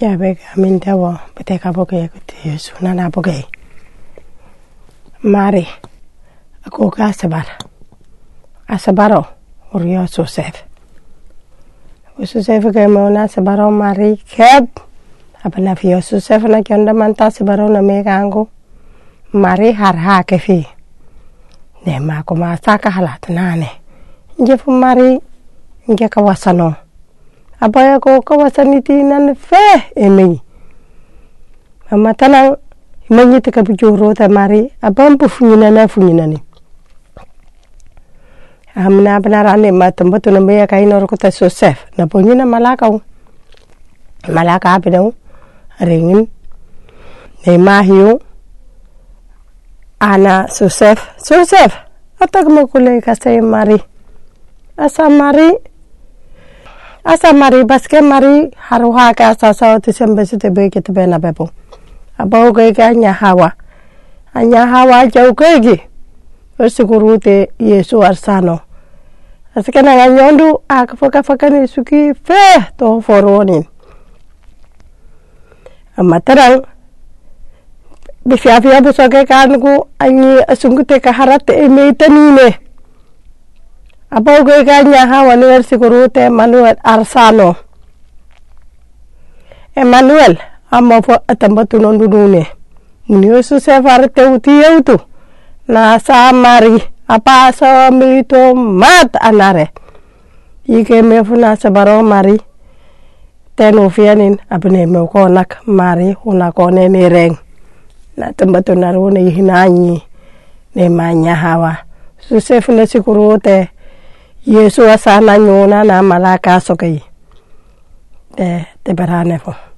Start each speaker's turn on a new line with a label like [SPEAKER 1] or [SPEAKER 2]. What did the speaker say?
[SPEAKER 1] ya be min dewo bete ka boke kuti yesu na na boke. Mari ako ka sabar asabaro uriyo sosef. Yosef ke mo na sabaro mari keb apana fi Yosef na kyonda manta sabaro na me kango mari har ha ke fi ne ma ko ma saka halat nane. Nje fu mari nje ka wasano abaya ko ka wasani ti nan fe emi amma tanan manyi ta ka bijoro ta mari aban bu funyina na funyina amna benar ane ma tembo tu nambe ya kai nor Joseph na ponyi na malaka u. Malaka ringin ne mahiu ana Joseph. Joseph atak mo kule kasay mari. Asa mari asa mari baske mari haruha ka asa sa tu sembe te be ke te be na bebo abau ke ka nya hawa anya hawa jau ke gi Osigurute Yesu arsano. Asikana nga nyondu akafoka fakani suki fe to foroni. Amatarang bifia-fia busoke kanku anyi asungute kaharate emeitanine. Apa uge Apauko ikalia Manuel sikuruute Emmanuel arsano. Emmanuel amma fo atambatu non dudune. Muniosu se farte uti eutu. Na samari apa so mito mat anare. Ike mefu na sabaro mari. Tenu fianin abne me konak mari una kone ni reng. Na tambatu narune ihinanyi ne manya hawa. Susefu na sikuruute. Sikuru te yesu asana nyona na malaka sokai te te barane fo